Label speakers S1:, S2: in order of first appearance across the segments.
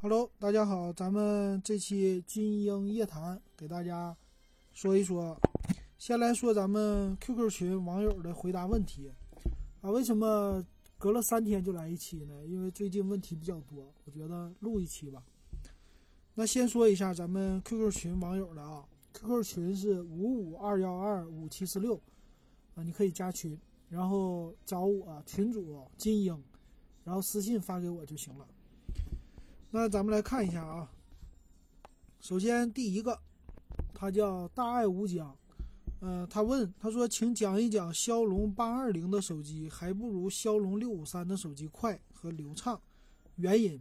S1: Hello，大家好，咱们这期金鹰夜谈给大家说一说。先来说咱们 QQ 群网友的回答问题啊，为什么隔了三天就来一期呢？因为最近问题比较多，我觉得录一期吧。那先说一下咱们 QQ 群网友的啊，QQ 群是五五二幺二五七四六啊，你可以加群，然后找我群主金鹰，然后私信发给我就行了。那咱们来看一下啊。首先第一个，他叫大爱无疆，呃，他问他说，请讲一讲骁龙八二零的手机还不如骁龙六五三的手机快和流畅，原因？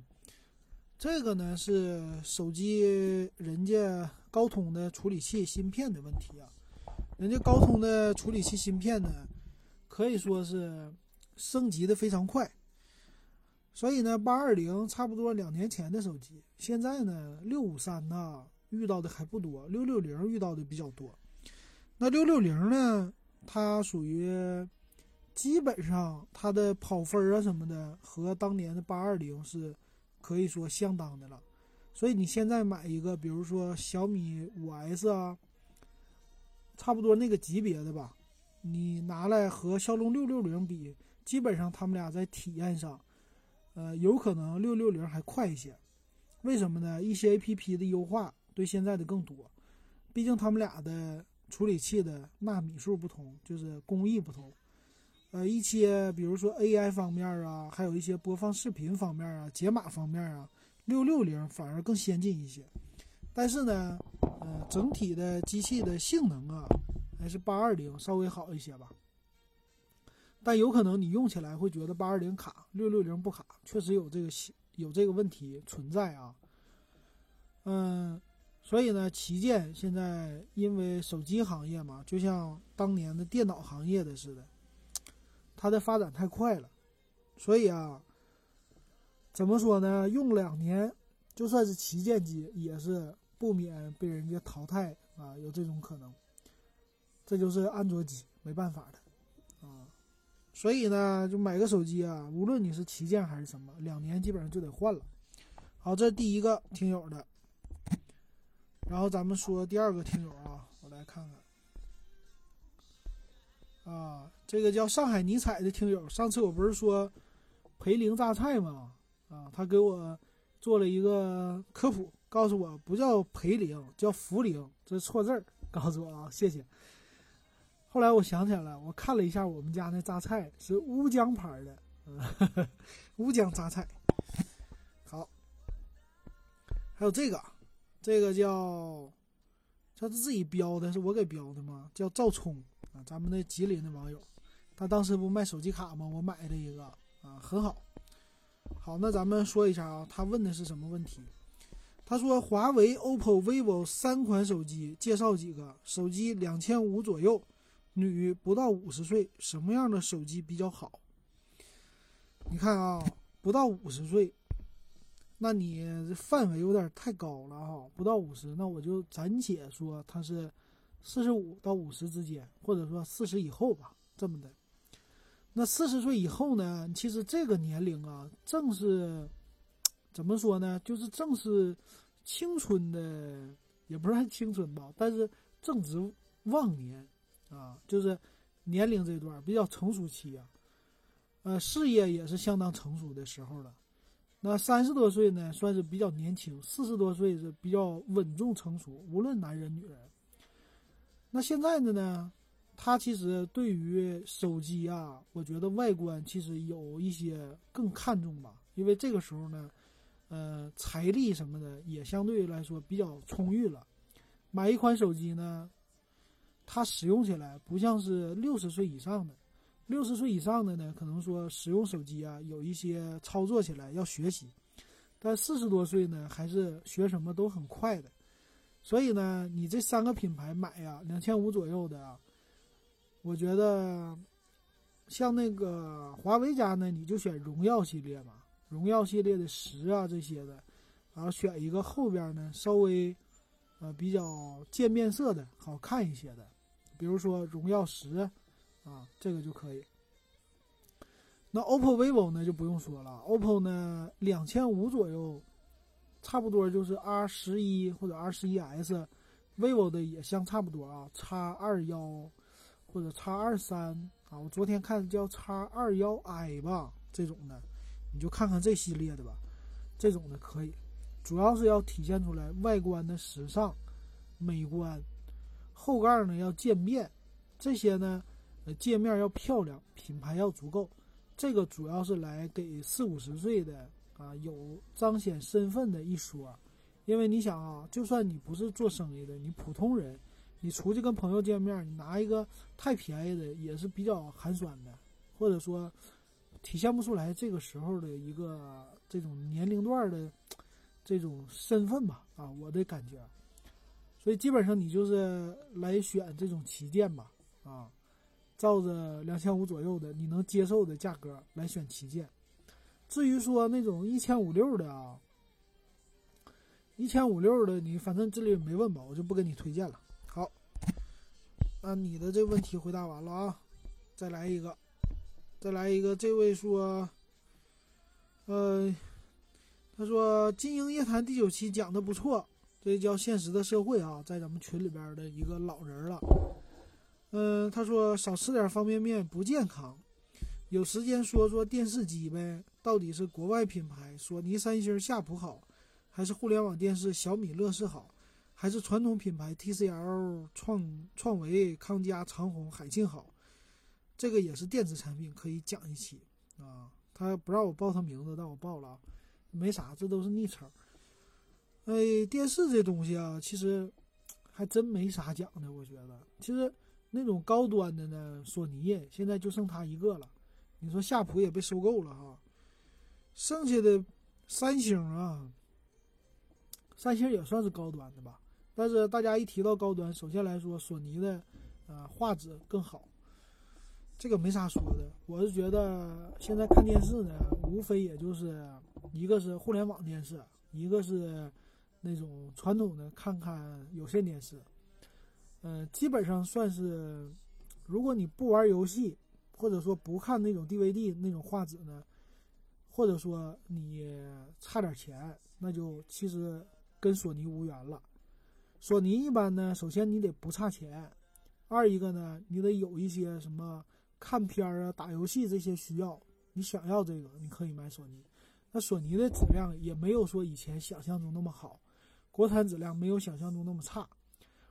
S1: 这个呢是手机人家高通的处理器芯片的问题啊，人家高通的处理器芯片呢，可以说是升级的非常快。所以呢，八二零差不多两年前的手机，现在呢，六五三呢遇到的还不多，六六零遇到的比较多。那六六零呢，它属于基本上它的跑分啊什么的和当年的八二零是可以说相当的了。所以你现在买一个，比如说小米五 S 啊，差不多那个级别的吧，你拿来和骁龙六六零比，基本上他们俩在体验上。呃，有可能六六零还快一些，为什么呢？一些 A P P 的优化对现在的更多，毕竟他们俩的处理器的纳米数不同，就是工艺不同。呃，一些比如说 A I 方面啊，还有一些播放视频方面啊、解码方面啊，六六零反而更先进一些。但是呢，呃，整体的机器的性能啊，还是八二零稍微好一些吧。但有可能你用起来会觉得八二零卡，六六零不卡，确实有这个有这个问题存在啊。嗯，所以呢，旗舰现在因为手机行业嘛，就像当年的电脑行业的似的，它的发展太快了，所以啊，怎么说呢？用两年，就算是旗舰机，也是不免被人家淘汰啊，有这种可能。这就是安卓机，没办法的。所以呢，就买个手机啊，无论你是旗舰还是什么，两年基本上就得换了。好，这是第一个听友的。然后咱们说第二个听友啊，我来看看。啊，这个叫上海尼采的听友，上次我不是说培灵榨菜吗？啊，他给我做了一个科普，告诉我不叫培灵，叫茯苓，这是错字儿，告诉我啊，谢谢。后来我想起来了，我看了一下我们家那榨菜是乌江牌的，乌江榨菜。好，还有这个，这个叫，他是自己标的，是我给标的吗？叫赵聪啊，咱们那吉林的网友，他当时不卖手机卡吗？我买了一个啊，很好。好，那咱们说一下啊，他问的是什么问题？他说华为、OPPO、vivo 三款手机，介绍几个手机两千五左右。女不到五十岁，什么样的手机比较好？你看啊，不到五十岁，那你这范围有点太高了哈。不到五十，那我就暂且说它是四十五到五十之间，或者说四十以后吧，这么的。那四十岁以后呢？其实这个年龄啊，正是怎么说呢？就是正是青春的，也不是青春吧，但是正值旺年。啊，就是年龄这段比较成熟期啊，呃，事业也是相当成熟的时候了。那三十多岁呢，算是比较年轻；四十多岁是比较稳重成熟，无论男人女人。那现在的呢，他其实对于手机啊，我觉得外观其实有一些更看重吧，因为这个时候呢，呃，财力什么的也相对来说比较充裕了，买一款手机呢。它使用起来不像是六十岁以上的，六十岁以上的呢，可能说使用手机啊，有一些操作起来要学习，但四十多岁呢，还是学什么都很快的。所以呢，你这三个品牌买呀，两千五左右的啊，我觉得像那个华为家呢，你就选荣耀系列嘛，荣耀系列的十啊这些的，然后选一个后边呢稍微呃比较渐变色的好看一些的。比如说荣耀十，啊，这个就可以。那 OPPO、vivo 呢就不用说了，OPPO 呢两千五左右，差不多就是 R 十一或者 R 十一 S，vivo 的也相差不多啊，X 二幺或者 X 二三啊，我昨天看叫 X 二幺 I 吧，这种的，你就看看这系列的吧，这种的可以，主要是要体现出来外观的时尚、美观，后盖呢要渐变，这些呢，呃，界面要漂亮，品牌要足够，这个主要是来给四五十岁的。啊，有彰显身份的一说，因为你想啊，就算你不是做生意的，你普通人，你出去跟朋友见面，你拿一个太便宜的也是比较寒酸的，或者说体现不出来这个时候的一个这种年龄段的这种身份吧。啊，我的感觉，所以基本上你就是来选这种旗舰吧。啊，照着两千五左右的你能接受的价格来选旗舰。至于说那种一千五六的啊，一千五六的，你反正这里没问吧，我就不给你推荐了。好，那你的这问题回答完了啊，再来一个，再来一个。这位说，呃，他说《金鹰夜谈》第九期讲的不错，这叫现实的社会啊，在咱们群里边的一个老人了。嗯，他说少吃点方便面不健康，有时间说说电视机呗。到底是国外品牌索尼、三星、夏普好，还是互联网电视小米、乐视好，还是传统品牌 TCL、创创维、康佳、长虹、海信好？这个也是电子产品，可以讲一期啊。他不让我报他名字，但我报了，没啥，这都是昵称。哎，电视这东西啊，其实还真没啥讲的。我觉得，其实那种高端的呢，索尼现在就剩它一个了。你说夏普也被收购了哈。剩下的三星啊，三星也算是高端的吧。但是大家一提到高端，首先来说，索尼的呃画质更好，这个没啥说的。我是觉得现在看电视呢，无非也就是一个是互联网电视，一个是那种传统的看看有线电视。嗯，基本上算是，如果你不玩游戏，或者说不看那种 DVD 那种画质呢。或者说你差点钱，那就其实跟索尼无缘了。索尼一般呢，首先你得不差钱，二一个呢，你得有一些什么看片儿啊、打游戏这些需要，你想要这个，你可以买索尼。那索尼的质量也没有说以前想象中那么好，国产质量没有想象中那么差。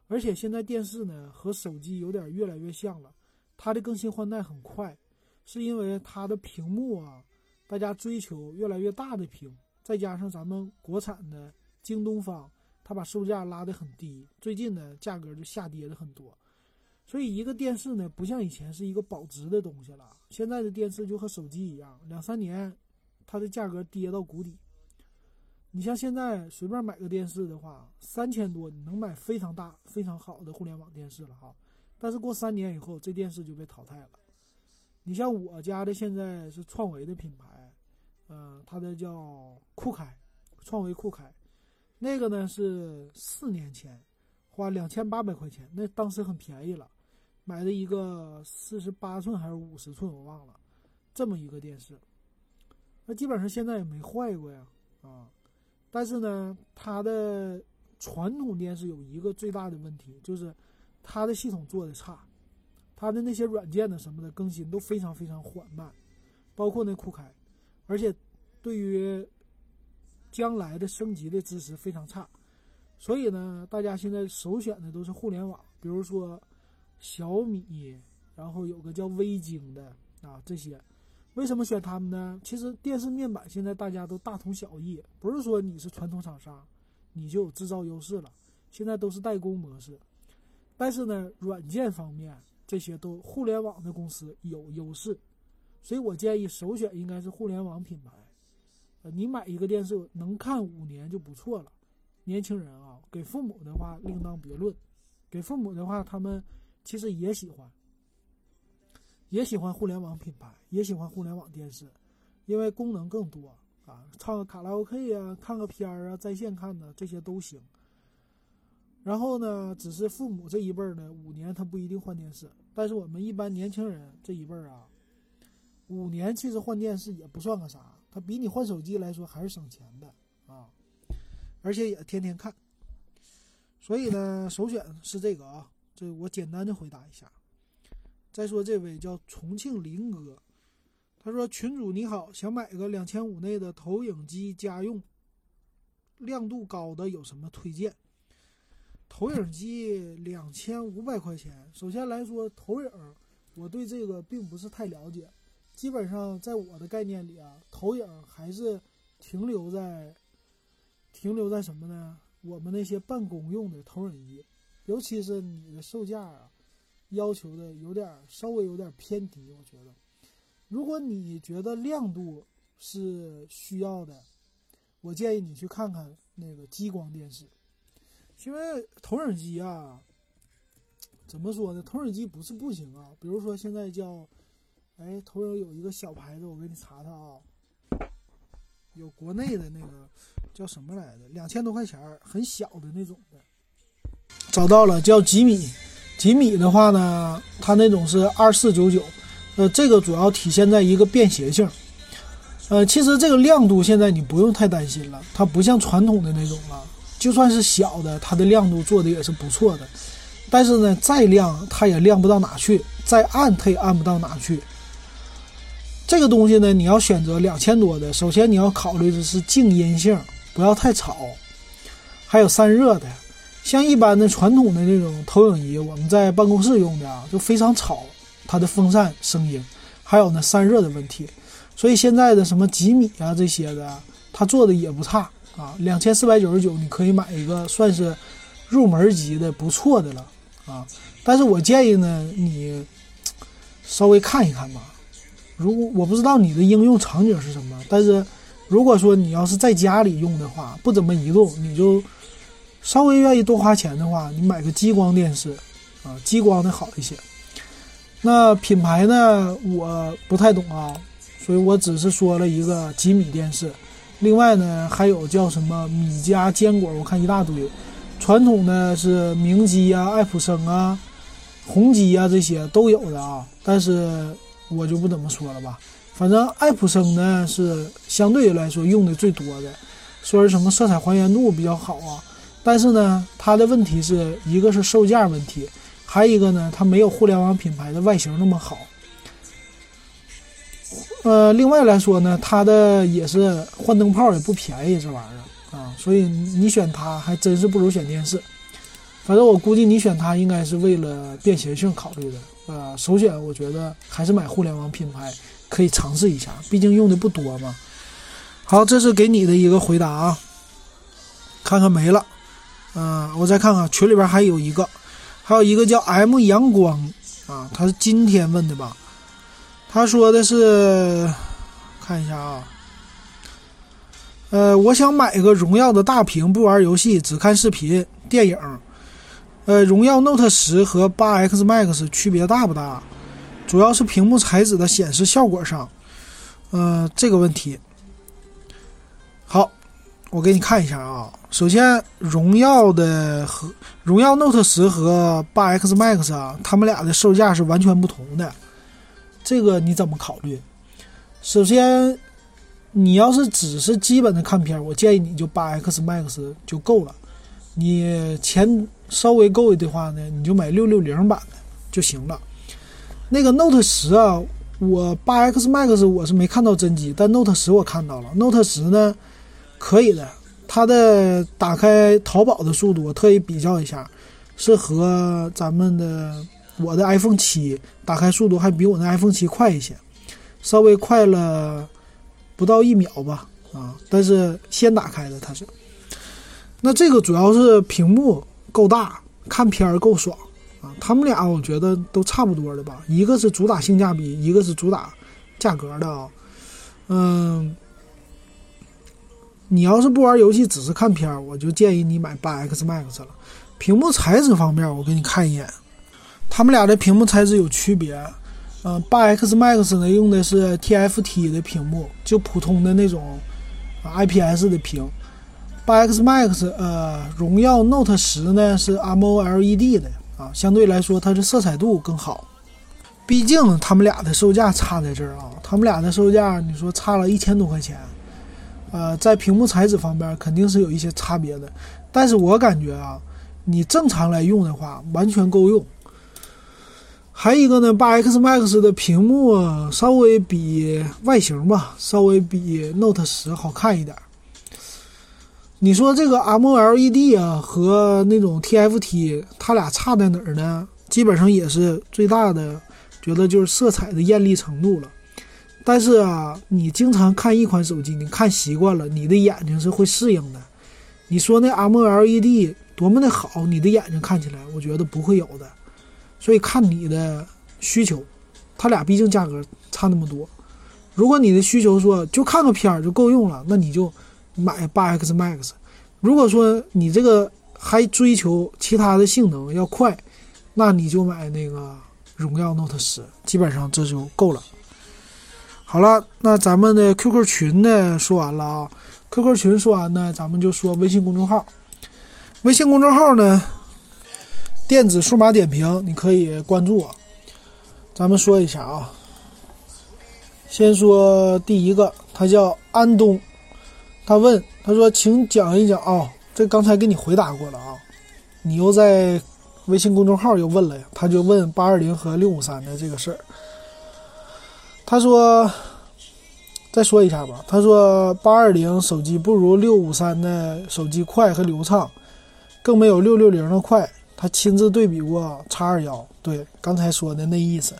S1: 而且现在电视呢和手机有点越来越像了，它的更新换代很快，是因为它的屏幕啊。大家追求越来越大的屏，再加上咱们国产的京东方，它把售价拉得很低，最近呢价格就下跌了很多。所以一个电视呢，不像以前是一个保值的东西了。现在的电视就和手机一样，两三年它的价格跌到谷底。你像现在随便买个电视的话，三千多你能买非常大、非常好的互联网电视了哈。但是过三年以后，这电视就被淘汰了。你像我家的现在是创维的品牌，嗯，它的叫酷开，创维酷开，那个呢是四年前花两千八百块钱，那当时很便宜了，买的一个四十八寸还是五十寸我忘了，这么一个电视，那基本上现在也没坏过呀，啊，但是呢，它的传统电视有一个最大的问题，就是它的系统做的差。它的那些软件的什么的更新都非常非常缓慢，包括那酷开，而且对于将来的升级的支持非常差，所以呢，大家现在首选的都是互联网，比如说小米，然后有个叫微晶的啊这些，为什么选他们呢？其实电视面板现在大家都大同小异，不是说你是传统厂商你就有制造优势了，现在都是代工模式，但是呢，软件方面。这些都互联网的公司有优势，所以我建议首选应该是互联网品牌。呃，你买一个电视能看五年就不错了。年轻人啊，给父母的话另当别论。给父母的话，他们其实也喜欢，也喜欢互联网品牌，也喜欢互联网电视，因为功能更多啊，唱个卡拉 OK 啊，看个片儿啊，在线看的这些都行。然后呢，只是父母这一辈儿呢，五年他不一定换电视，但是我们一般年轻人这一辈儿啊，五年其实换电视也不算个啥，他比你换手机来说还是省钱的啊。而且也天天看。所以呢，首选是这个啊，这我简单的回答一下。再说这位叫重庆林哥，他说：“群主你好，想买个两千五内的投影机家用，亮度高的有什么推荐？”投影机两千五百块钱，首先来说投影，我对这个并不是太了解。基本上在我的概念里啊，投影还是停留在停留在什么呢？我们那些办公用的投影仪，尤其是你的售价啊，要求的有点稍微有点偏低。我觉得，如果你觉得亮度是需要的，我建议你去看看那个激光电视。因为投影机啊，怎么说呢？投影机不是不行啊。比如说现在叫，哎，投影有一个小牌子，我给你查查啊。有国内的那个叫什么来着？两千多块钱，很小的那种的。找到了，叫吉米。吉米的话呢，它那种是二四九九。呃，这个主要体现在一个便携性。呃，其实这个亮度现在你不用太担心了，它不像传统的那种了。就算是小的，它的亮度做的也是不错的，但是呢，再亮它也亮不到哪去，再暗它也暗不到哪去。这个东西呢，你要选择两千多的，首先你要考虑的是静音性，不要太吵，还有散热的。像一般的传统的那种投影仪，我们在办公室用的啊，就非常吵，它的风扇声音，还有呢散热的问题。所以现在的什么吉米啊这些的，它做的也不差。啊，两千四百九十九，你可以买一个算是入门级的不错的了啊。但是我建议呢，你稍微看一看吧。如果我不知道你的应用场景是什么，但是如果说你要是在家里用的话，不怎么移动，你就稍微愿意多花钱的话，你买个激光电视啊，激光的好一些。那品牌呢，我不太懂啊，所以我只是说了一个吉米电视。另外呢，还有叫什么米家坚果，我看一大堆。传统的是明基啊、爱普生啊、宏基啊这些都有的啊，但是我就不怎么说了吧。反正爱普生呢是相对来说用的最多的，说是什么色彩还原度比较好啊。但是呢，它的问题是一个是售价问题，还一个呢，它没有互联网品牌的外形那么好。呃，另外来说呢，它的也是换灯泡也不便宜，这玩意儿啊，所以你选它还真是不如选电视。反正我估计你选它应该是为了便携性考虑的。呃，首选我觉得还是买互联网品牌，可以尝试一下，毕竟用的不多嘛。好，这是给你的一个回答啊。看看没了，嗯，我再看看群里边还有一个，还有一个叫 M 阳光啊，他是今天问的吧？他说的是，看一下啊，呃，我想买个荣耀的大屏，不玩游戏，只看视频、电影。呃，荣耀 Note 十和八 X Max 区别大不大？主要是屏幕材质的显示效果上，呃，这个问题。我给你看一下啊。首先，荣耀的和荣耀 Note 十和八 X Max 啊，它们俩的售价是完全不同的。这个你怎么考虑？首先，你要是只是基本的看片，我建议你就八 X Max 就够了。你钱稍微够的话呢，你就买六六零版的就行了。那个 Note 十啊，我八 X Max 我是没看到真机，但 Note 十我看到了。Note 十呢，可以的，它的打开淘宝的速度我特意比较一下，是和咱们的。我的 iPhone 七打开速度还比我的 iPhone 七快一些，稍微快了不到一秒吧，啊，但是先打开的它是。那这个主要是屏幕够大，看片儿够爽啊。他们俩我觉得都差不多的吧，一个是主打性价比，一个是主打价格的啊。嗯，你要是不玩游戏，只是看片儿，我就建议你买八 X Max 了。屏幕材质方面，我给你看一眼。他们俩的屏幕材质有区别，嗯，八 X Max 呢用的是 TFT 的屏幕，就普通的那种 IPS 的屏。八 X Max，呃，荣耀 Note 十呢是 MOLED 的啊，相对来说它的色彩度更好。毕竟他们俩的售价差在这儿啊，他们俩的售价你说差了一千多块钱，呃，在屏幕材质方面肯定是有一些差别的，但是我感觉啊，你正常来用的话，完全够用。还有一个呢，八 X Max 的屏幕稍微比外形吧，稍微比 Note 十好看一点。你说这个 MLED 啊和那种 TFT，它俩差在哪儿呢？基本上也是最大的，觉得就是色彩的艳丽程度了。但是啊，你经常看一款手机，你看习惯了，你的眼睛是会适应的。你说那 M L E D 多么的好，你的眼睛看起来，我觉得不会有的。所以看你的需求，它俩毕竟价格差那么多。如果你的需求说就看个片儿就够用了，那你就买八 X Max。如果说你这个还追求其他的性能要快，那你就买那个荣耀 Note 十，基本上这就够了。好了，那咱们的 QQ 群呢说完了啊，QQ 群说完呢，咱们就说微信公众号。微信公众号呢？电子数码点评，你可以关注我。咱们说一下啊，先说第一个，他叫安东，他问他说，请讲一讲啊，这刚才给你回答过了啊，你又在微信公众号又问了呀，他就问八二零和六五三的这个事儿。他说，再说一下吧，他说八二零手机不如六五三的手机快和流畅，更没有六六零的快。他亲自对比过叉二幺，对刚才说的那意思，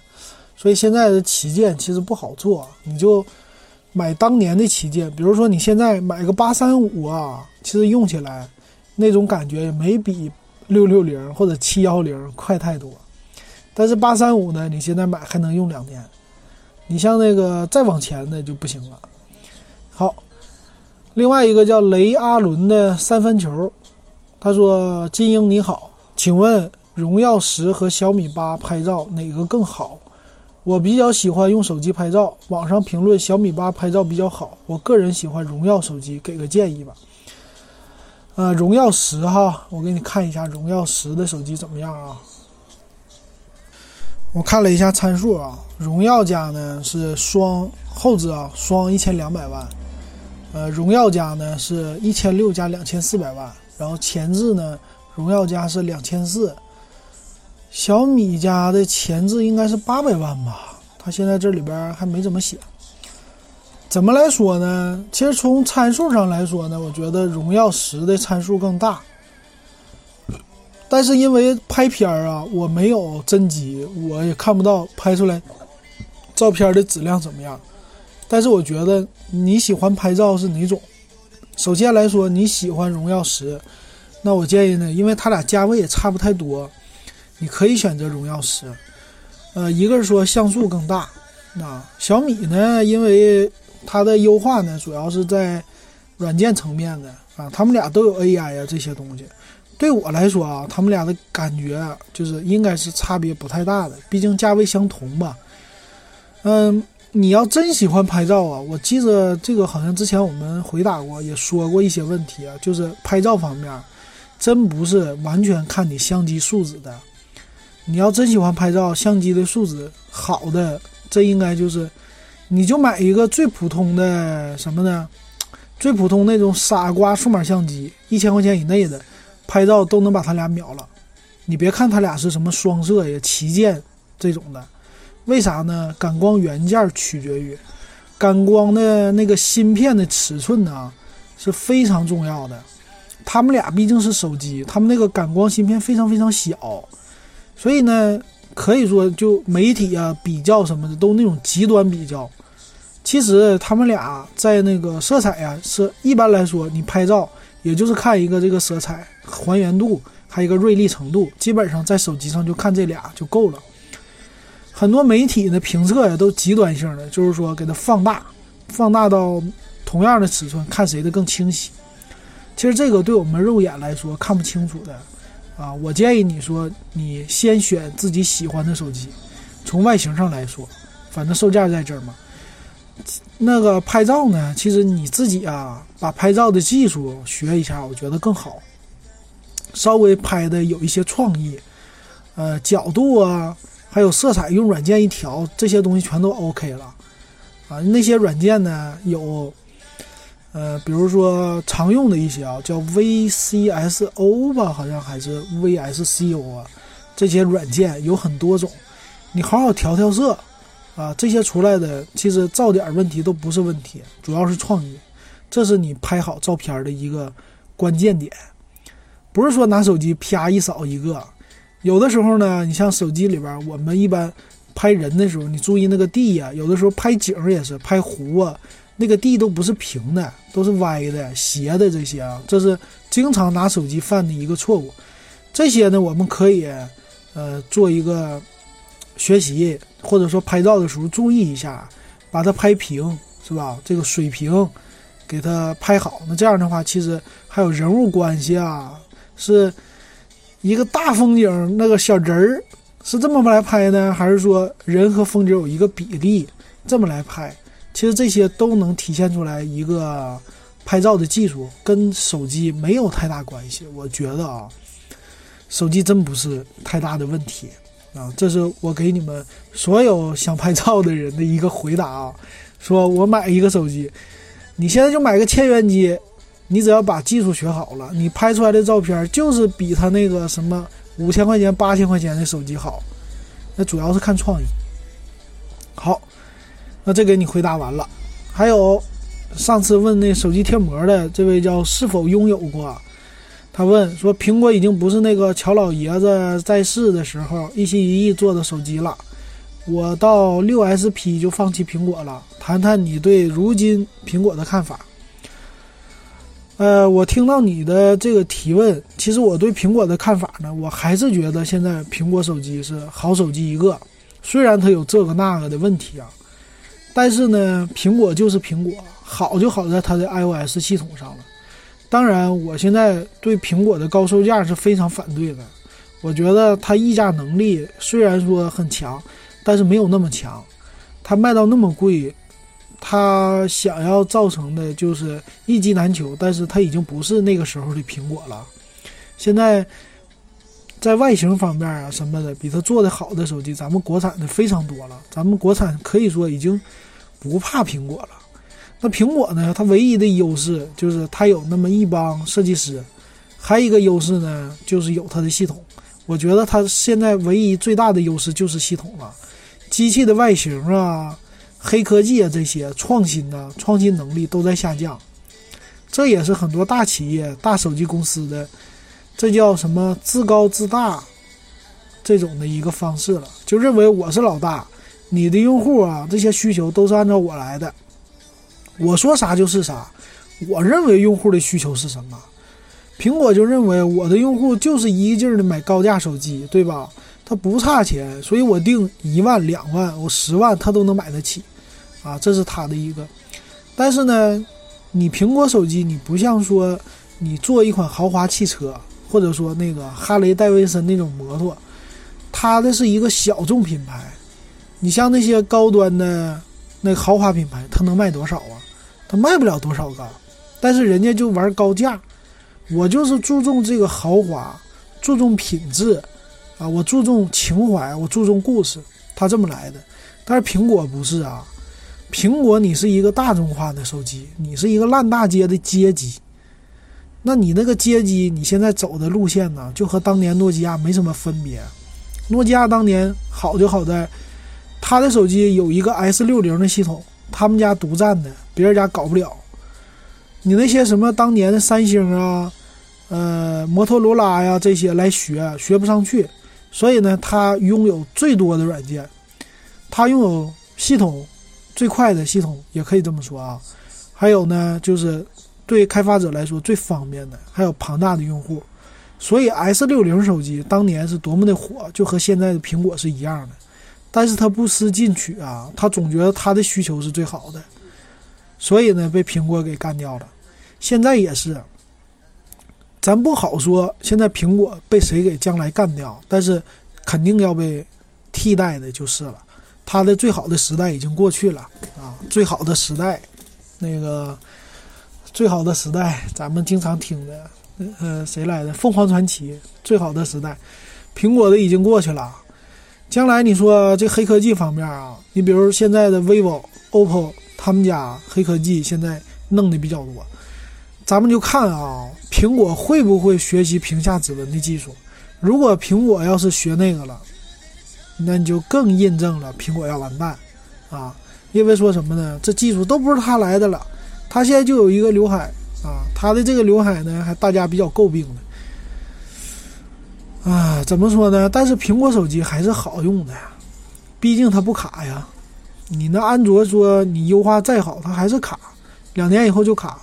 S1: 所以现在的旗舰其实不好做，你就买当年的旗舰，比如说你现在买个八三五啊，其实用起来那种感觉也没比六六零或者七幺零快太多，但是八三五呢，你现在买还能用两年，你像那个再往前的就不行了。好，另外一个叫雷阿伦的三分球，他说：“金英你好。”请问荣耀十和小米八拍照哪个更好？我比较喜欢用手机拍照，网上评论小米八拍照比较好，我个人喜欢荣耀手机，给个建议吧。呃，荣耀十哈，我给你看一下荣耀十的手机怎么样啊？我看了一下参数啊，荣耀家呢是双后置啊，双一千两百万，呃，荣耀家呢是一千六加两千四百万，然后前置呢。荣耀家是两千四，小米家的前置应该是八百万吧？它现在这里边还没怎么写。怎么来说呢？其实从参数上来说呢，我觉得荣耀十的参数更大。但是因为拍片儿啊，我没有真机，我也看不到拍出来照片的质量怎么样。但是我觉得你喜欢拍照是哪种？首先来说，你喜欢荣耀十。那我建议呢，因为它俩价位也差不太多，你可以选择荣耀十。呃，一个是说像素更大，那小米呢，因为它的优化呢，主要是在软件层面的啊，他们俩都有 AI 呀这些东西。对我来说啊，他们俩的感觉就是应该是差别不太大的，毕竟价位相同吧。嗯，你要真喜欢拍照啊，我记得这个好像之前我们回答过，也说过一些问题啊，就是拍照方面。真不是完全看你相机素质的，你要真喜欢拍照，相机的素质好的，这应该就是，你就买一个最普通的什么呢？最普通那种傻瓜数码相机，一千块钱以内的，拍照都能把它俩秒了。你别看它俩是什么双摄呀、旗舰这种的，为啥呢？感光元件取决于感光的那个芯片的尺寸呢，是非常重要的。他们俩毕竟是手机，他们那个感光芯片非常非常小，所以呢，可以说就媒体啊比较什么的都那种极端比较。其实他们俩在那个色彩呀，是一般来说你拍照也就是看一个这个色彩还原度，还有一个锐利程度，基本上在手机上就看这俩就够了。很多媒体的评测呀都极端性的，就是说给它放大，放大到同样的尺寸，看谁的更清晰。其实这个对我们肉眼来说看不清楚的，啊，我建议你说你先选自己喜欢的手机，从外形上来说，反正售价在这儿嘛。那个拍照呢，其实你自己啊，把拍照的技术学一下，我觉得更好。稍微拍的有一些创意，呃，角度啊，还有色彩，用软件一调，这些东西全都 OK 了。啊，那些软件呢有。呃，比如说常用的一些啊，叫 VCSO 吧，好像还是 VSCO 啊，这些软件有很多种，你好好调调色啊，这些出来的其实照点问题都不是问题，主要是创意，这是你拍好照片的一个关键点，不是说拿手机啪一扫一个，有的时候呢，你像手机里边，我们一般拍人的时候，你注意那个地呀，有的时候拍景也是拍湖啊。那个地都不是平的，都是歪的、斜的，这些啊，这是经常拿手机犯的一个错误。这些呢，我们可以呃做一个学习，或者说拍照的时候注意一下，把它拍平，是吧？这个水平给它拍好。那这样的话，其实还有人物关系啊，是一个大风景，那个小人儿是这么来拍呢，还是说人和风景有一个比例这么来拍？其实这些都能体现出来一个拍照的技术，跟手机没有太大关系。我觉得啊，手机真不是太大的问题啊。这是我给你们所有想拍照的人的一个回答啊。说我买一个手机，你现在就买个千元机，你只要把技术学好了，你拍出来的照片就是比他那个什么五千块钱、八千块钱的手机好。那主要是看创意。好。那这给你回答完了，还有上次问那手机贴膜的这位叫是否拥有过？他问说苹果已经不是那个乔老爷子在世的时候一心一意做的手机了，我到六 SP 就放弃苹果了。谈谈你对如今苹果的看法？呃，我听到你的这个提问，其实我对苹果的看法呢，我还是觉得现在苹果手机是好手机一个，虽然它有这个那个的问题啊。但是呢，苹果就是苹果，好就好在它的 iOS 系统上了。当然，我现在对苹果的高售价是非常反对的。我觉得它溢价能力虽然说很强，但是没有那么强。它卖到那么贵，它想要造成的就是一机难求。但是它已经不是那个时候的苹果了。现在在外形方面啊什么的，比它做的好的手机，咱们国产的非常多了。咱们国产可以说已经。不怕苹果了，那苹果呢？它唯一的优势就是它有那么一帮设计师，还有一个优势呢，就是有它的系统。我觉得它现在唯一最大的优势就是系统了，机器的外形啊、黑科技啊这些创新呢、创新能力都在下降。这也是很多大企业、大手机公司的，这叫什么自高自大这种的一个方式了，就认为我是老大。你的用户啊，这些需求都是按照我来的，我说啥就是啥。我认为用户的需求是什么，苹果就认为我的用户就是一个劲儿的买高价手机，对吧？他不差钱，所以我定一万、两万，我十万他都能买得起，啊，这是他的一个。但是呢，你苹果手机，你不像说你做一款豪华汽车，或者说那个哈雷戴维森那种摩托，它的是一个小众品牌。你像那些高端的那豪华品牌，它能卖多少啊？它卖不了多少个，但是人家就玩高价。我就是注重这个豪华，注重品质，啊，我注重情怀，我注重故事，它这么来的。但是苹果不是啊，苹果你是一个大众化的手机，你是一个烂大街的街机。那你那个街机，你现在走的路线呢，就和当年诺基亚没什么分别。诺基亚当年好就好在。他的手机有一个 S 六零的系统，他们家独占的，别人家搞不了。你那些什么当年的三星啊，呃，摩托罗拉呀这些来学，学不上去。所以呢，他拥有最多的软件，他拥有系统最快的系统，也可以这么说啊。还有呢，就是对开发者来说最方便的，还有庞大的用户。所以 S 六零手机当年是多么的火，就和现在的苹果是一样的。但是他不思进取啊，他总觉得他的需求是最好的，所以呢被苹果给干掉了。现在也是，咱不好说现在苹果被谁给将来干掉，但是肯定要被替代的就是了。它的最好的时代已经过去了啊，最好的时代，那个最好的时代，咱们经常听的，呃，谁来的？凤凰传奇，最好的时代，苹果的已经过去了。将来你说这黑科技方面啊，你比如现在的 vivo、OPPO，他们家黑科技现在弄的比较多。咱们就看啊，苹果会不会学习屏下指纹的技术？如果苹果要是学那个了，那你就更印证了苹果要完蛋啊！因为说什么呢？这技术都不是他来的了，他现在就有一个刘海啊，他的这个刘海呢，还大家比较诟病的啊。怎么说呢？但是苹果手机还是好用的呀，毕竟它不卡呀。你那安卓说你优化再好，它还是卡，两年以后就卡。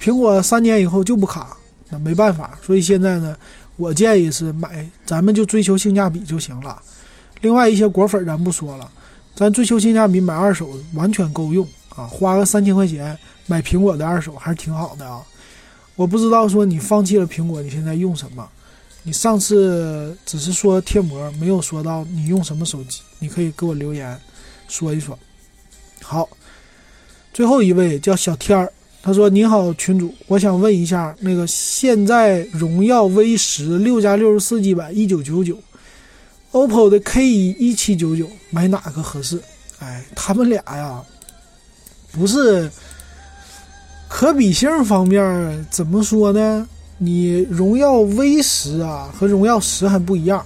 S1: 苹果三年以后就不卡，那没办法。所以现在呢，我建议是买，咱们就追求性价比就行了。另外一些果粉咱不说了，咱追求性价比，买二手完全够用啊！花个三千块钱买苹果的二手还是挺好的啊！我不知道说你放弃了苹果，你现在用什么？你上次只是说贴膜，没有说到你用什么手机，你可以给我留言说一说。好，最后一位叫小天儿。他说：“你好，群主，我想问一下，那个现在荣耀 V 十六加六十四 G 版一九九九，OPPO 的 K 一一七九九，买哪个合适？哎，他们俩呀，不是可比性方面怎么说呢？你荣耀 V 十啊和荣耀十还不一样。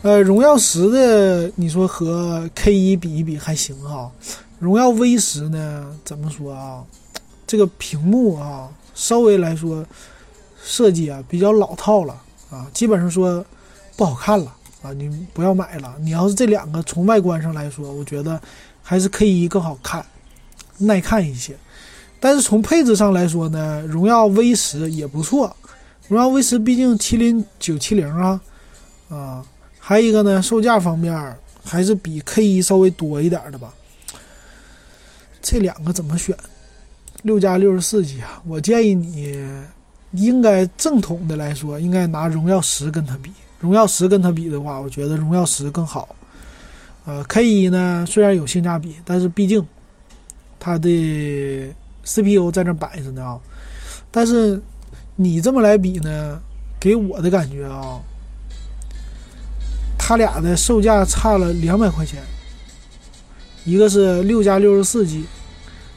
S1: 呃，荣耀十的你说和 K 一比一比还行哈，荣耀 V 十呢，怎么说啊？”这个屏幕啊，稍微来说设计啊比较老套了啊，基本上说不好看了啊，你不要买了。你要是这两个从外观上来说，我觉得还是 K 一更好看，耐看一些。但是从配置上来说呢，荣耀 V 十也不错。荣耀 V 十毕竟麒麟九七零啊啊，还有一个呢，售价方面还是比 K 一稍微多一点的吧。这两个怎么选？六加六十四 G 啊，我建议你应该正统的来说，应该拿荣耀十跟它比。荣耀十跟它比的话，我觉得荣耀十更好。呃，K 一呢虽然有性价比，但是毕竟它的 CPU 在那摆着呢啊。但是你这么来比呢，给我的感觉啊，它俩的售价差了两百块钱，一个是六加六十四 G。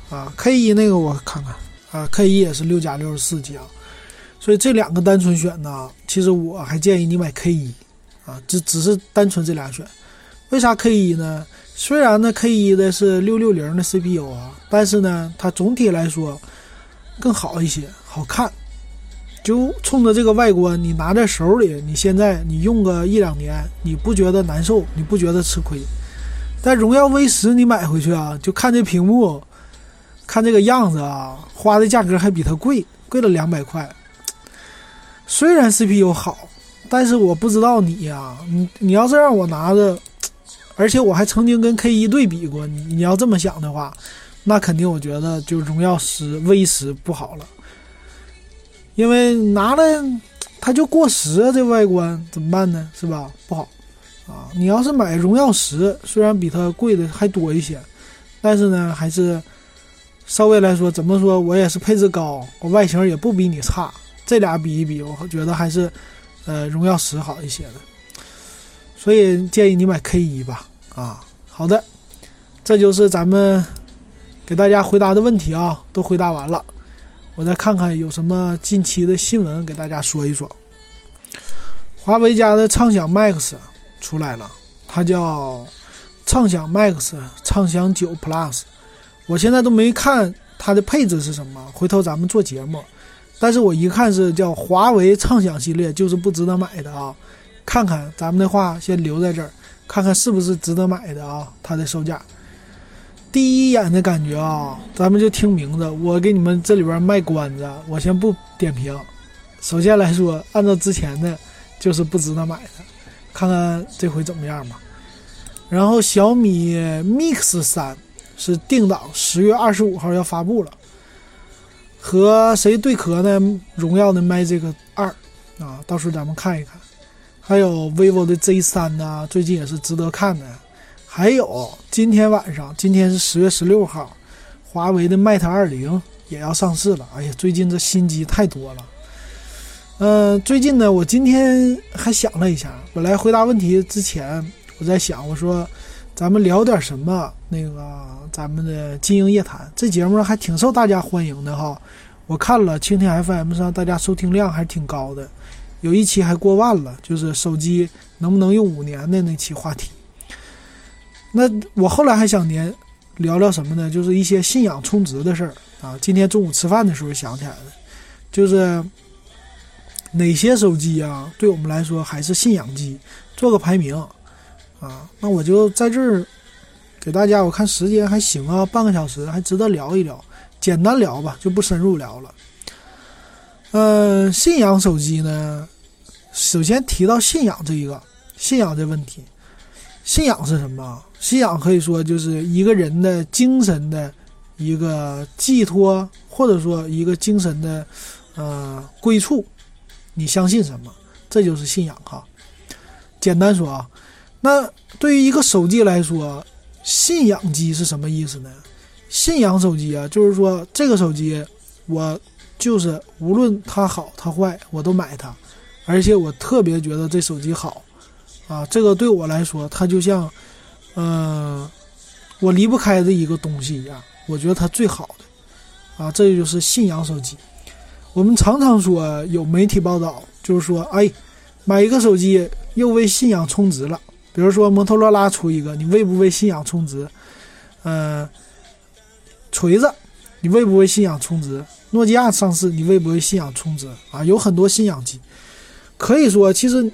S1: 啊，K 一那个我看看啊，K 一也是六加六十四 G 啊，所以这两个单纯选呢，其实我还建议你买 K 一啊，只只是单纯这俩选。为啥 K 一呢？虽然呢 K 一的是六六零的 CPU 啊，但是呢它总体来说更好一些，好看。就冲着这个外观，你拿在手里，你现在你用个一两年，你不觉得难受，你不觉得吃亏。但荣耀 V 十你买回去啊，就看这屏幕。看这个样子啊，花的价格还比它贵，贵了两百块。虽然 CPU 好，但是我不知道你呀，你你要是让我拿着，而且我还曾经跟 K 一对比过，你你要这么想的话，那肯定我觉得就荣耀十 V 十不好了，因为拿了它就过时啊，这外观怎么办呢？是吧？不好啊。你要是买荣耀十，虽然比它贵的还多一些，但是呢，还是。稍微来说，怎么说我也是配置高，我外形也不比你差。这俩比一比，我觉得还是，呃，荣耀十好一些的。所以建议你买 K 一吧。啊，好的，这就是咱们给大家回答的问题啊，都回答完了。我再看看有什么近期的新闻给大家说一说。华为家的畅享 Max 出来了，它叫畅享 Max 畅享九 Plus。我现在都没看它的配置是什么，回头咱们做节目。但是我一看是叫华为畅享系列，就是不值得买的啊。看看咱们的话先留在这儿，看看是不是值得买的啊？它的售价，第一眼的感觉啊，咱们就听名字。我给你们这里边卖关子，我先不点评。首先来说，按照之前的，就是不值得买的。看看这回怎么样吧。然后小米 Mix 三。是定档十月二十五号要发布了，和谁对壳呢？荣耀的 Magic 二啊，到时候咱们看一看。还有 vivo 的 Z 三呢，最近也是值得看的。还有今天晚上，今天是十月十六号，华为的 Mate 二零也要上市了。哎呀，最近这新机太多了。嗯，最近呢，我今天还想了一下，本来回答问题之前，我在想，我说。咱们聊点什么？那个咱们的金鹰夜谈这节目还挺受大家欢迎的哈。我看了蜻蜓 FM 上大家收听量还挺高的，有一期还过万了，就是手机能不能用五年的那期话题。那我后来还想连聊聊什么呢？就是一些信仰充值的事儿啊。今天中午吃饭的时候想起来的，就是哪些手机啊，对我们来说还是信仰机，做个排名。啊，那我就在这儿给大家，我看时间还行啊，半个小时还值得聊一聊，简单聊吧，就不深入聊了。嗯，信仰手机呢，首先提到信仰这一个信仰这问题，信仰是什么？信仰可以说就是一个人的精神的一个寄托，或者说一个精神的呃归处。你相信什么？这就是信仰哈。简单说啊。那对于一个手机来说，信仰机是什么意思呢？信仰手机啊，就是说这个手机，我就是无论它好它坏，我都买它，而且我特别觉得这手机好，啊，这个对我来说，它就像，嗯，我离不开的一个东西一样，我觉得它最好的，啊，这就是信仰手机。我们常常说有媒体报道，就是说，哎，买一个手机又为信仰充值了。比如说摩托罗拉出一个，你为不为信仰充值？嗯，锤子，你为不为信仰充值？诺基亚上市，你为不为信仰充值？啊，有很多信仰机，可以说，其实，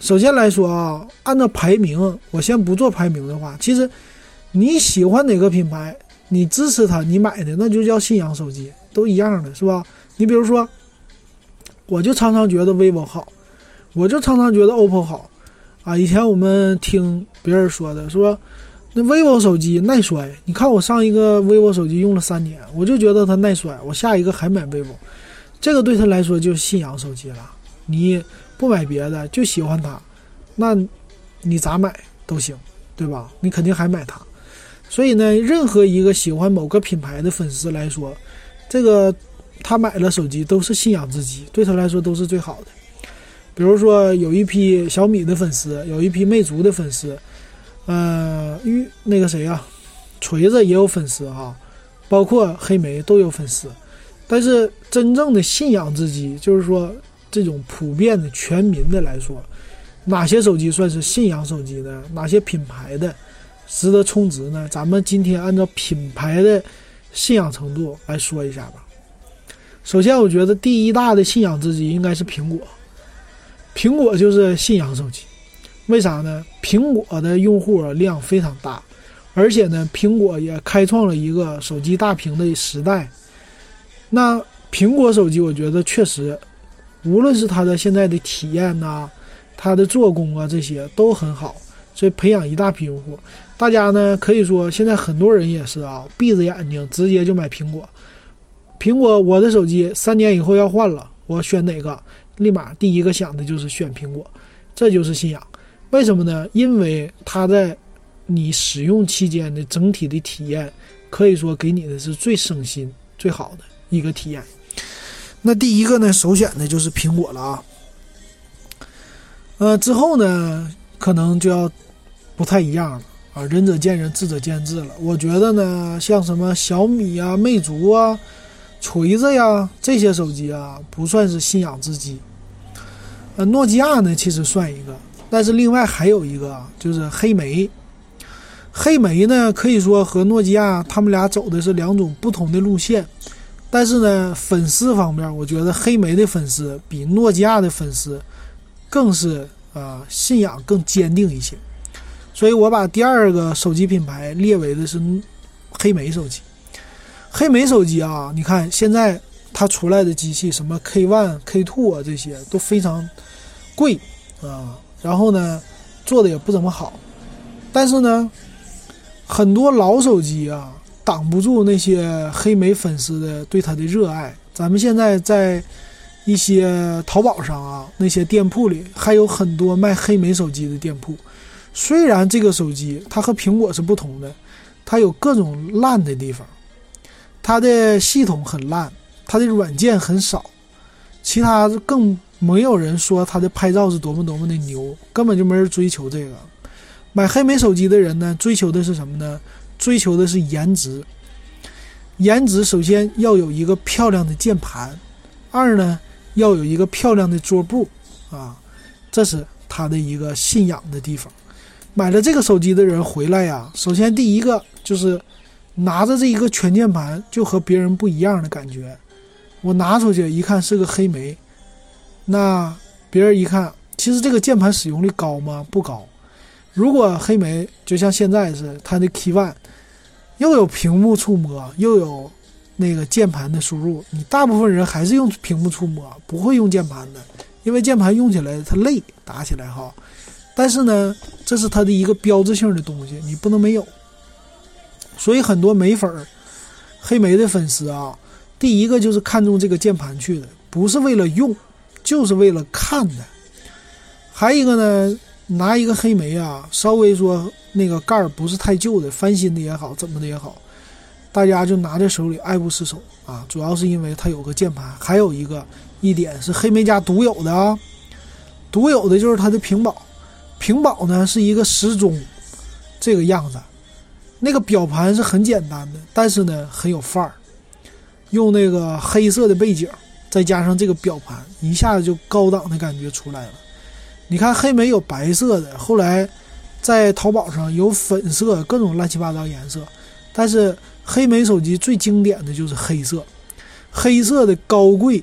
S1: 首先来说啊，按照排名，我先不做排名的话，其实你喜欢哪个品牌，你支持它，你买的那就叫信仰手机，都一样的，是吧？你比如说，我就常常觉得 vivo 好，我就常常觉得 OPPO 好。啊，以前我们听别人说的，说那 vivo 手机耐摔。你看我上一个 vivo 手机用了三年，我就觉得它耐摔。我下一个还买 vivo，这个对他来说就是信仰手机了。你不买别的，就喜欢它，那你咋买都行，对吧？你肯定还买它。所以呢，任何一个喜欢某个品牌的粉丝来说，这个他买了手机都是信仰之机，对他来说都是最好的。比如说，有一批小米的粉丝，有一批魅族的粉丝，呃，玉那个谁啊，锤子也有粉丝哈，包括黑莓都有粉丝。但是真正的信仰之机，就是说这种普遍的全民的来说，哪些手机算是信仰手机呢？哪些品牌的值得充值呢？咱们今天按照品牌的信仰程度来说一下吧。首先，我觉得第一大的信仰之机应该是苹果。苹果就是信仰手机，为啥呢？苹果的用户量非常大，而且呢，苹果也开创了一个手机大屏的时代。那苹果手机，我觉得确实，无论是它的现在的体验呐，它的做工啊，这些都很好，所以培养一大批用户。大家呢，可以说现在很多人也是啊，闭着眼睛直接就买苹果。苹果，我的手机三年以后要换了，我选哪个？立马第一个想的就是选苹果，这就是信仰。为什么呢？因为它在你使用期间的整体的体验，可以说给你的是最省心、最好的一个体验。那第一个呢，首选的就是苹果了啊。呃，之后呢，可能就要不太一样了啊，仁者见仁，智者见智了。我觉得呢，像什么小米啊、魅族啊。锤子呀，这些手机啊不算是信仰之机。呃，诺基亚呢其实算一个，但是另外还有一个就是黑莓。黑莓呢可以说和诺基亚他们俩走的是两种不同的路线，但是呢粉丝方面，我觉得黑莓的粉丝比诺基亚的粉丝更是啊信仰更坚定一些。所以我把第二个手机品牌列为的是黑莓手机。黑莓手机啊，你看现在它出来的机器，什么 K One、K Two 啊，这些都非常贵啊。然后呢，做的也不怎么好。但是呢，很多老手机啊，挡不住那些黑莓粉丝的对它的热爱。咱们现在在一些淘宝上啊，那些店铺里还有很多卖黑莓手机的店铺。虽然这个手机它和苹果是不同的，它有各种烂的地方。它的系统很烂，它的软件很少，其他更没有人说它的拍照是多么多么的牛，根本就没人追求这个。买黑莓手机的人呢，追求的是什么呢？追求的是颜值。颜值首先要有一个漂亮的键盘，二呢要有一个漂亮的桌布啊，这是他的一个信仰的地方。买了这个手机的人回来呀，首先第一个就是拿着这一个全键盘就和别人不一样的感觉。我拿出去一看是个黑莓，那别人一看，其实这个键盘使用率高吗？不高。如果黑莓就像现在是它的 Key One。又有屏幕触摸，又有那个键盘的输入，你大部分人还是用屏幕触摸，不会用键盘的，因为键盘用起来它累，打起来哈。但是呢，这是它的一个标志性的东西，你不能没有。所以很多美粉儿、黑莓的粉丝啊，第一个就是看中这个键盘去的，不是为了用，就是为了看的。还一个呢，拿一个黑莓啊，稍微说。那个盖儿不是太旧的，翻新的也好，怎么的也好，大家就拿在手里爱不释手啊！主要是因为它有个键盘，还有一个一点是黑莓家独有的啊，独有的就是它的屏保，屏保呢是一个时钟这个样子，那个表盘是很简单的，但是呢很有范儿，用那个黑色的背景，再加上这个表盘，一下子就高档的感觉出来了。你看黑莓有白色的，后来。在淘宝上有粉色各种乱七八糟颜色，但是黑莓手机最经典的就是黑色，黑色的高贵，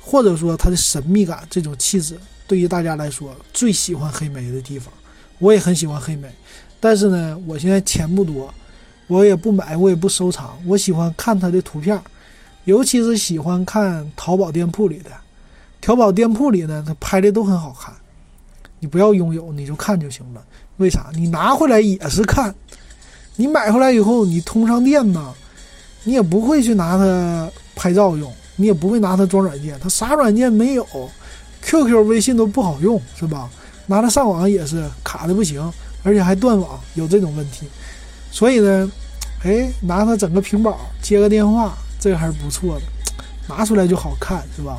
S1: 或者说它的神秘感这种气质，对于大家来说最喜欢黑莓的地方。我也很喜欢黑莓，但是呢，我现在钱不多，我也不买，我也不收藏。我喜欢看它的图片，尤其是喜欢看淘宝店铺里的，淘宝店铺里呢，它拍的都很好看。你不要拥有，你就看就行了。为啥？你拿回来也是看，你买回来以后，你通上电呢，你也不会去拿它拍照用，你也不会拿它装软件，它啥软件没有，QQ、微信都不好用，是吧？拿它上网也是卡的不行，而且还断网，有这种问题。所以呢，哎，拿它整个屏保接个电话，这个还是不错的，拿出来就好看，是吧？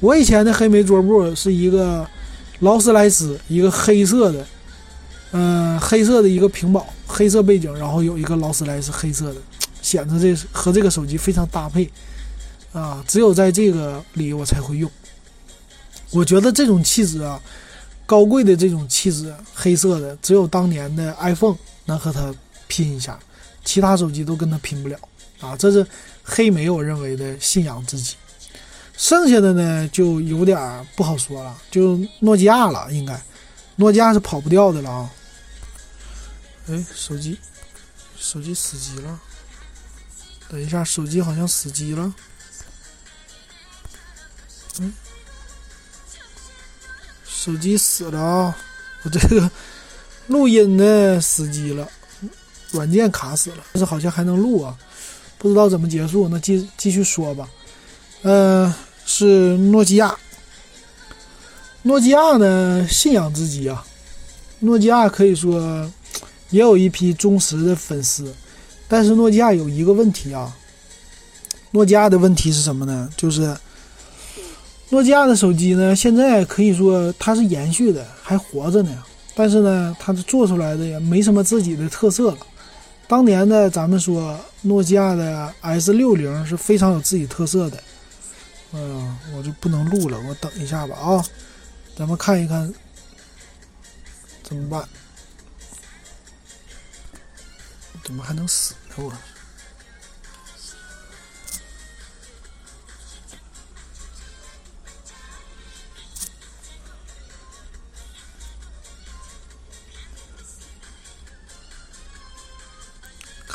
S1: 我以前的黑莓桌布是一个劳斯莱斯，一个黑色的。嗯，黑色的一个屏保，黑色背景，然后有一个劳斯莱斯黑色的，显得这和这个手机非常搭配啊！只有在这个里我才会用。我觉得这种气质啊，高贵的这种气质，黑色的，只有当年的 iPhone 能和它拼一下，其他手机都跟它拼不了啊！这是黑莓我认为的信仰之机。剩下的呢，就有点不好说了，就诺基亚了，应该，诺基亚是跑不掉的了啊！哎，手机，手机死机了。等一下，手机好像死机了。嗯，手机死了啊！我这个录音呢死机了，软件卡死了，但是好像还能录啊，不知道怎么结束。那继继续说吧。呃，是诺基亚。诺基亚呢，信仰之机啊。诺基亚可以说。也有一批忠实的粉丝，但是诺基亚有一个问题啊。诺基亚的问题是什么呢？就是诺基亚的手机呢，现在可以说它是延续的，还活着呢。但是呢，它做出来的也没什么自己的特色了。当年呢咱们说诺基亚的 S 六零是非常有自己特色的。嗯，我就不能录了，我等一下吧啊。咱们看一看怎么办。怎么还能死呢？我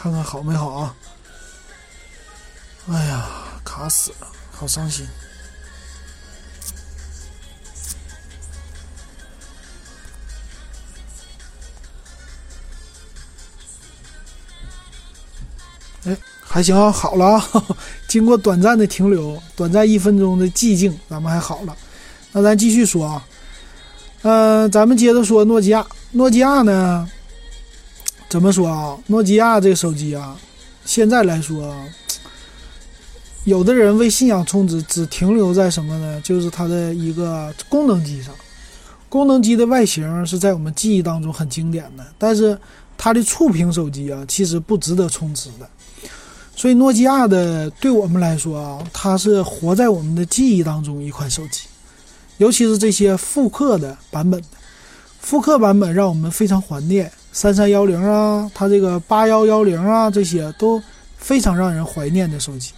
S1: 看看好没好啊？哎呀，卡死了，好伤心。哎还行，啊好了啊。经过短暂的停留，短暂一分钟的寂静，咱们还好了。那咱继续说啊，嗯，咱们接着说诺基亚。诺基亚呢，怎么说啊？诺基亚这个手机啊，现在来说，有的人为信仰充值，只停留在什么呢？就是它的一个功能机上。功能机的外形是在我们记忆当中很经典的，但是它的触屏手机啊，其实不值得充值的。所以诺基亚的对我们来说啊，它是活在我们的记忆当中一款手机，尤其是这些复刻的版本，复刻版本让我们非常怀念三三幺零啊，它这个八幺幺零啊，这些都非常让人怀念的手机。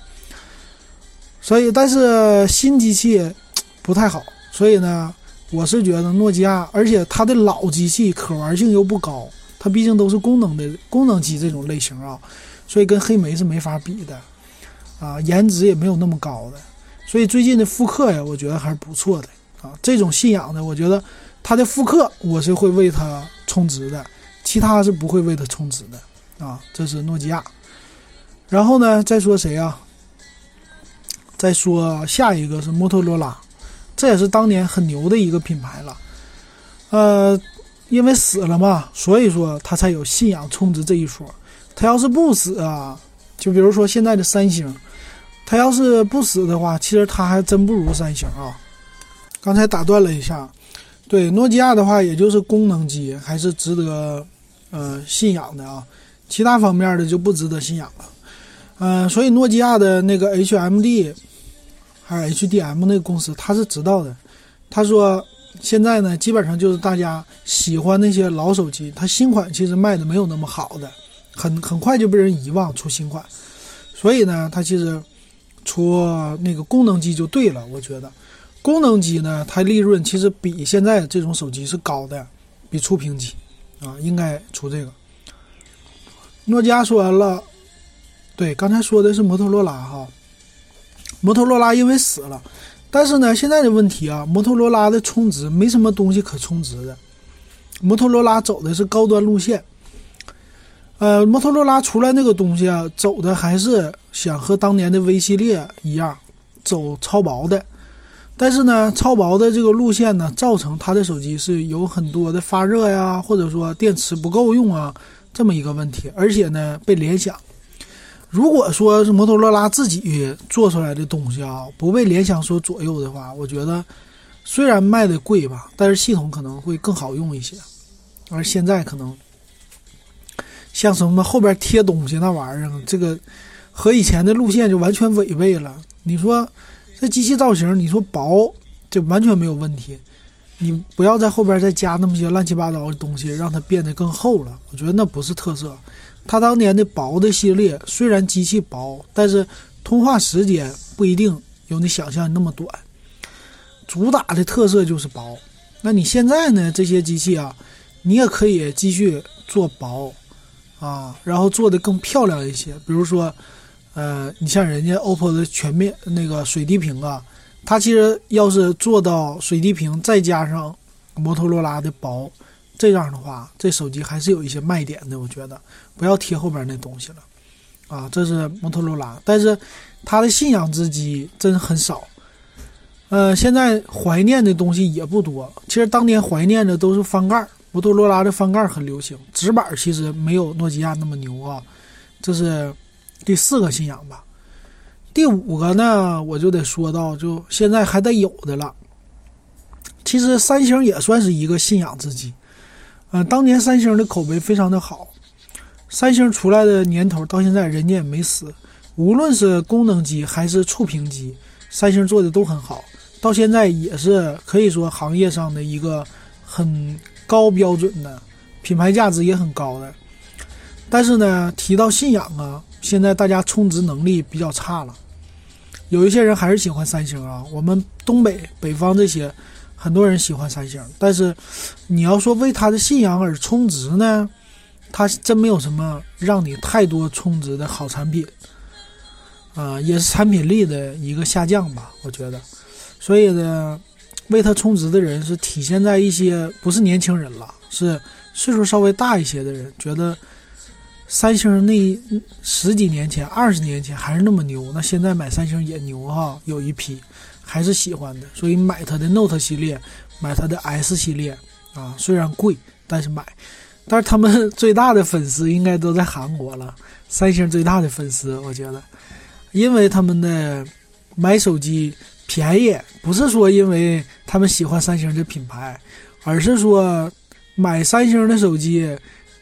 S1: 所以，但是新机器不太好，所以呢，我是觉得诺基亚，而且它的老机器可玩性又不高，它毕竟都是功能的功能机这种类型啊。所以跟黑莓是没法比的，啊，颜值也没有那么高的。所以最近的复刻呀，我觉得还是不错的啊。这种信仰呢，我觉得它的复刻我是会为它充值的，其他是不会为它充值的啊。这是诺基亚。然后呢，再说谁啊？再说下一个是摩托罗拉，这也是当年很牛的一个品牌了。呃，因为死了嘛，所以说它才有信仰充值这一说。它要是不死啊，就比如说现在的三星，它要是不死的话，其实它还真不如三星啊。刚才打断了一下，对诺基亚的话，也就是功能机还是值得呃信仰的啊，其他方面的就不值得信仰了。嗯，所以诺基亚的那个 HMD 还是 HDM 那个公司，他是知道的。他说现在呢，基本上就是大家喜欢那些老手机，它新款其实卖的没有那么好的。很很快就被人遗忘，出新款，所以呢，它其实出那个功能机就对了。我觉得功能机呢，它利润其实比现在这种手机是高的，比触屏机啊，应该出这个。诺基亚说完了，对，刚才说的是摩托罗拉哈，摩托罗拉因为死了，但是呢，现在的问题啊，摩托罗拉的充值没什么东西可充值的，摩托罗拉走的是高端路线。呃，摩托罗拉出来那个东西啊，走的还是想和当年的 V 系列一样，走超薄的。但是呢，超薄的这个路线呢，造成它的手机是有很多的发热呀，或者说电池不够用啊，这么一个问题。而且呢，被联想，如果说是摩托罗拉自己做出来的东西啊，不被联想所左右的话，我觉得虽然卖的贵吧，但是系统可能会更好用一些。而现在可能。像什么后边贴东西那玩意儿，这个和以前的路线就完全违背了。你说这机器造型，你说薄，这完全没有问题。你不要在后边再加那么些乱七八糟的东西，让它变得更厚了。我觉得那不是特色。它当年的薄的系列，虽然机器薄，但是通话时间不一定有你想象那么短。主打的特色就是薄。那你现在呢？这些机器啊，你也可以继续做薄。啊，然后做的更漂亮一些，比如说，呃，你像人家 OPPO 的全面那个水滴屏啊，它其实要是做到水滴屏，再加上摩托罗拉的薄，这样的话，这手机还是有一些卖点的。我觉得不要贴后边那东西了，啊，这是摩托罗拉，但是它的信仰之机真很少，呃，现在怀念的东西也不多。其实当年怀念的都是翻盖。摩托罗拉的翻盖很流行，直板其实没有诺基亚那么牛啊。这是第四个信仰吧。第五个呢，我就得说到，就现在还得有的了。其实三星也算是一个信仰之机。嗯，当年三星的口碑非常的好，三星出来的年头到现在人家也没死。无论是功能机还是触屏机，三星做的都很好，到现在也是可以说行业上的一个很。高标准的品牌价值也很高的，但是呢，提到信仰啊，现在大家充值能力比较差了。有一些人还是喜欢三星啊，我们东北北方这些很多人喜欢三星，但是你要说为他的信仰而充值呢，他真没有什么让你太多充值的好产品啊，也是产品力的一个下降吧，我觉得。所以呢。为他充值的人是体现在一些不是年轻人了，是岁数稍微大一些的人，觉得三星那十几年前、二十年前还是那么牛，那现在买三星也牛哈，有一批还是喜欢的，所以买它的 Note 系列，买它的 S 系列啊，虽然贵，但是买。但是他们最大的粉丝应该都在韩国了，三星最大的粉丝，我觉得，因为他们的买手机。便宜不是说因为他们喜欢三星这品牌，而是说买三星的手机，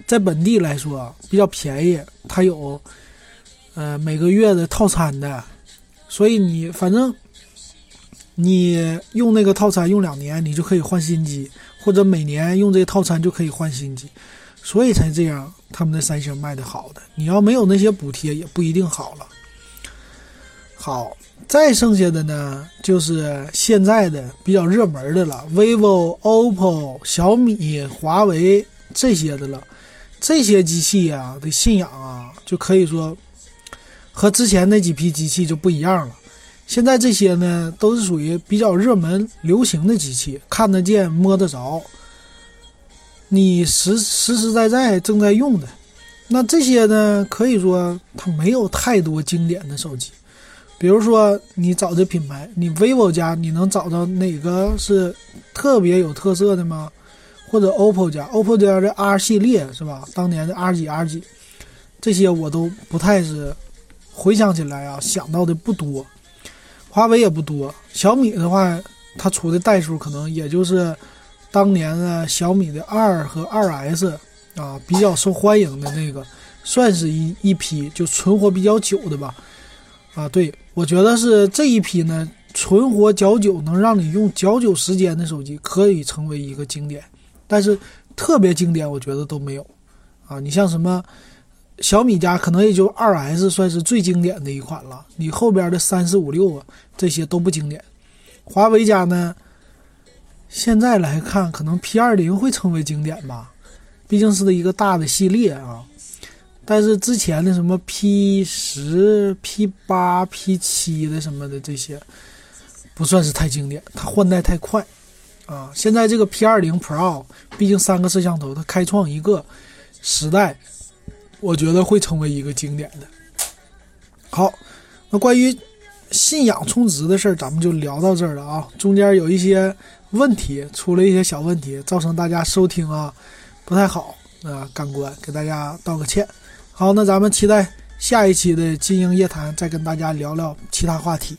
S1: 在本地来说比较便宜，它有呃每个月的套餐的，所以你反正你用那个套餐用两年，你就可以换新机，或者每年用这个套餐就可以换新机，所以才这样，他们的三星卖的好的。你要没有那些补贴，也不一定好了。好。再剩下的呢，就是现在的比较热门的了，vivo、OPPO、小米、华为这些的了。这些机器啊的信仰啊，就可以说和之前那几批机器就不一样了。现在这些呢，都是属于比较热门、流行的机器，看得见、摸得着，你实实实在在正在用的。那这些呢，可以说它没有太多经典的手机。比如说，你找这品牌，你 vivo 家你能找到哪个是特别有特色的吗？或者 OPPO 家，OPPO 家的 R 系列是吧？当年的 R 几 R 几，这些我都不太是回想起来啊，想到的不多。华为也不多，小米的话，它出的代数可能也就是当年的小米的二和二 S 啊，比较受欢迎的那个，算是一一批就存活比较久的吧。啊，对。我觉得是这一批呢，存活较久，能让你用较久时间的手机，可以成为一个经典。但是特别经典，我觉得都没有。啊，你像什么小米家，可能也就二 S 算是最经典的一款了。你后边的三四五六啊，这些都不经典。华为家呢，现在来看，可能 P 二零会成为经典吧，毕竟是一个大的系列啊。但是之前的什么 P 十、P 八、P 七的什么的这些，不算是太经典，它换代太快，啊，现在这个 P 二零 Pro，毕竟三个摄像头，它开创一个时代，我觉得会成为一个经典的。好，那关于信仰充值的事儿，咱们就聊到这儿了啊，中间有一些问题，出了一些小问题，造成大家收听啊不太好啊，感官给大家道个歉。好，那咱们期待下一期的《金鹰夜谈》，再跟大家聊聊其他话题。